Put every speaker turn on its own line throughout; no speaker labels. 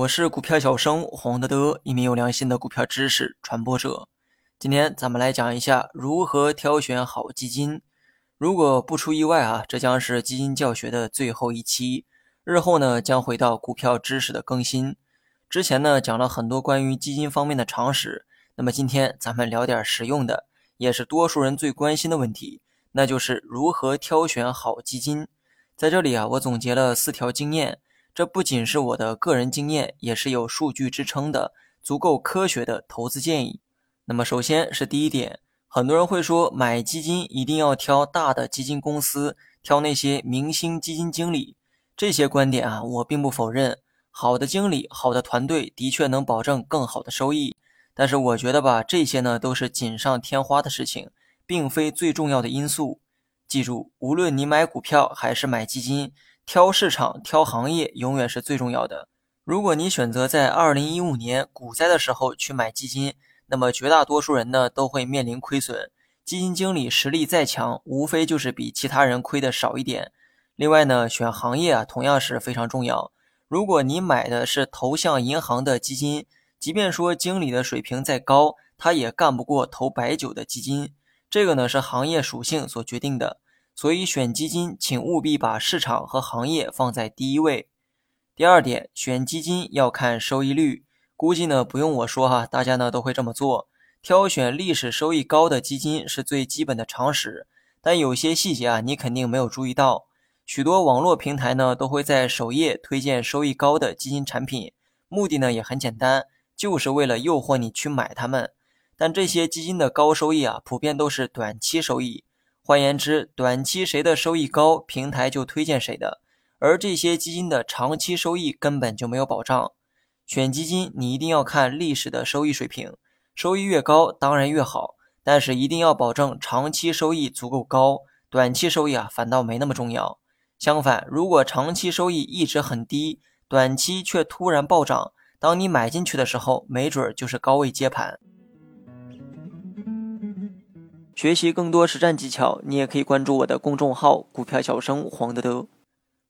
我是股票小生黄德德，一名有良心的股票知识传播者。今天咱们来讲一下如何挑选好基金。如果不出意外啊，这将是基金教学的最后一期，日后呢将回到股票知识的更新。之前呢讲了很多关于基金方面的常识，那么今天咱们聊点实用的，也是多数人最关心的问题，那就是如何挑选好基金。在这里啊，我总结了四条经验。这不仅是我的个人经验，也是有数据支撑的、足够科学的投资建议。那么，首先是第一点，很多人会说买基金一定要挑大的基金公司，挑那些明星基金经理。这些观点啊，我并不否认，好的经理、好的团队的确能保证更好的收益。但是，我觉得吧，这些呢都是锦上添花的事情，并非最重要的因素。记住，无论你买股票还是买基金。挑市场、挑行业永远是最重要的。如果你选择在二零一五年股灾的时候去买基金，那么绝大多数人呢都会面临亏损。基金经理实力再强，无非就是比其他人亏的少一点。另外呢，选行业啊同样是非常重要。如果你买的是投向银行的基金，即便说经理的水平再高，他也干不过投白酒的基金。这个呢是行业属性所决定的。所以选基金，请务必把市场和行业放在第一位。第二点，选基金要看收益率。估计呢不用我说哈，大家呢都会这么做。挑选历史收益高的基金是最基本的常识，但有些细节啊，你肯定没有注意到。许多网络平台呢都会在首页推荐收益高的基金产品，目的呢也很简单，就是为了诱惑你去买它们。但这些基金的高收益啊，普遍都是短期收益。换言之，短期谁的收益高，平台就推荐谁的。而这些基金的长期收益根本就没有保障。选基金，你一定要看历史的收益水平，收益越高当然越好，但是一定要保证长期收益足够高。短期收益啊，反倒没那么重要。相反，如果长期收益一直很低，短期却突然暴涨，当你买进去的时候，没准就是高位接盘。学习更多实战技巧，你也可以关注我的公众号“股票小生黄德德”。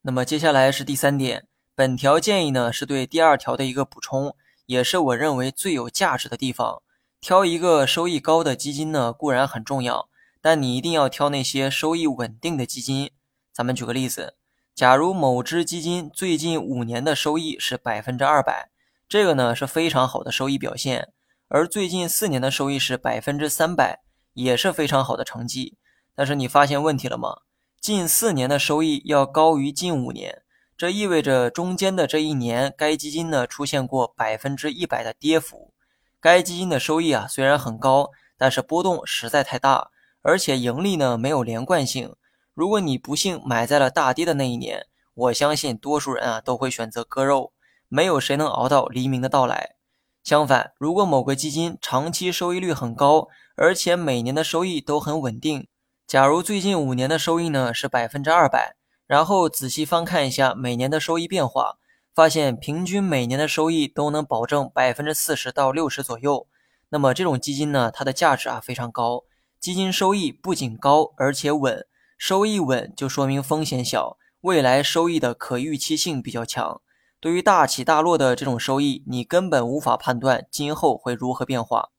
那么接下来是第三点，本条建议呢是对第二条的一个补充，也是我认为最有价值的地方。挑一个收益高的基金呢固然很重要，但你一定要挑那些收益稳定的基金。咱们举个例子，假如某只基金最近五年的收益是百分之二百，这个呢是非常好的收益表现，而最近四年的收益是百分之三百。也是非常好的成绩，但是你发现问题了吗？近四年的收益要高于近五年，这意味着中间的这一年，该基金呢出现过百分之一百的跌幅。该基金的收益啊虽然很高，但是波动实在太大，而且盈利呢没有连贯性。如果你不幸买在了大跌的那一年，我相信多数人啊都会选择割肉，没有谁能熬到黎明的到来。相反，如果某个基金长期收益率很高，而且每年的收益都很稳定，假如最近五年的收益呢是百分之二百，然后仔细翻看一下每年的收益变化，发现平均每年的收益都能保证百分之四十到六十左右，那么这种基金呢，它的价值啊非常高。基金收益不仅高，而且稳，收益稳就说明风险小，未来收益的可预期性比较强。对于大起大落的这种收益，你根本无法判断今后会如何变化。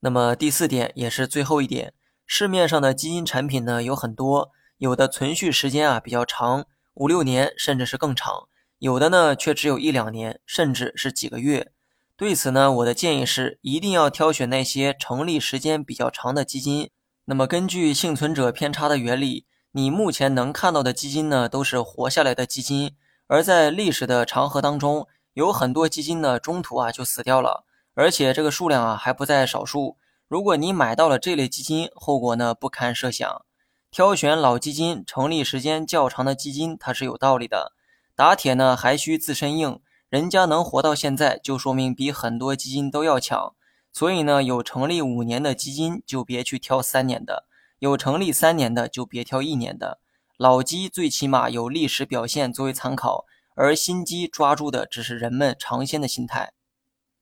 那么第四点也是最后一点，市面上的基金产品呢有很多，有的存续时间啊比较长，五六年甚至是更长，有的呢却只有一两年，甚至是几个月。对此呢，我的建议是一定要挑选那些成立时间比较长的基金。那么根据幸存者偏差的原理，你目前能看到的基金呢都是活下来的基金。而在历史的长河当中，有很多基金呢，中途啊就死掉了，而且这个数量啊还不在少数。如果你买到了这类基金，后果呢不堪设想。挑选老基金、成立时间较长的基金，它是有道理的。打铁呢还需自身硬，人家能活到现在，就说明比很多基金都要强。所以呢，有成立五年的基金就别去挑三年的，有成立三年的就别挑一年的。老鸡最起码有历史表现作为参考，而新鸡抓住的只是人们尝鲜的心态。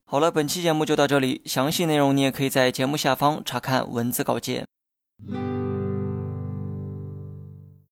好了，本期节目就到这里，详细内容你也可以在节目下方查看文字稿件。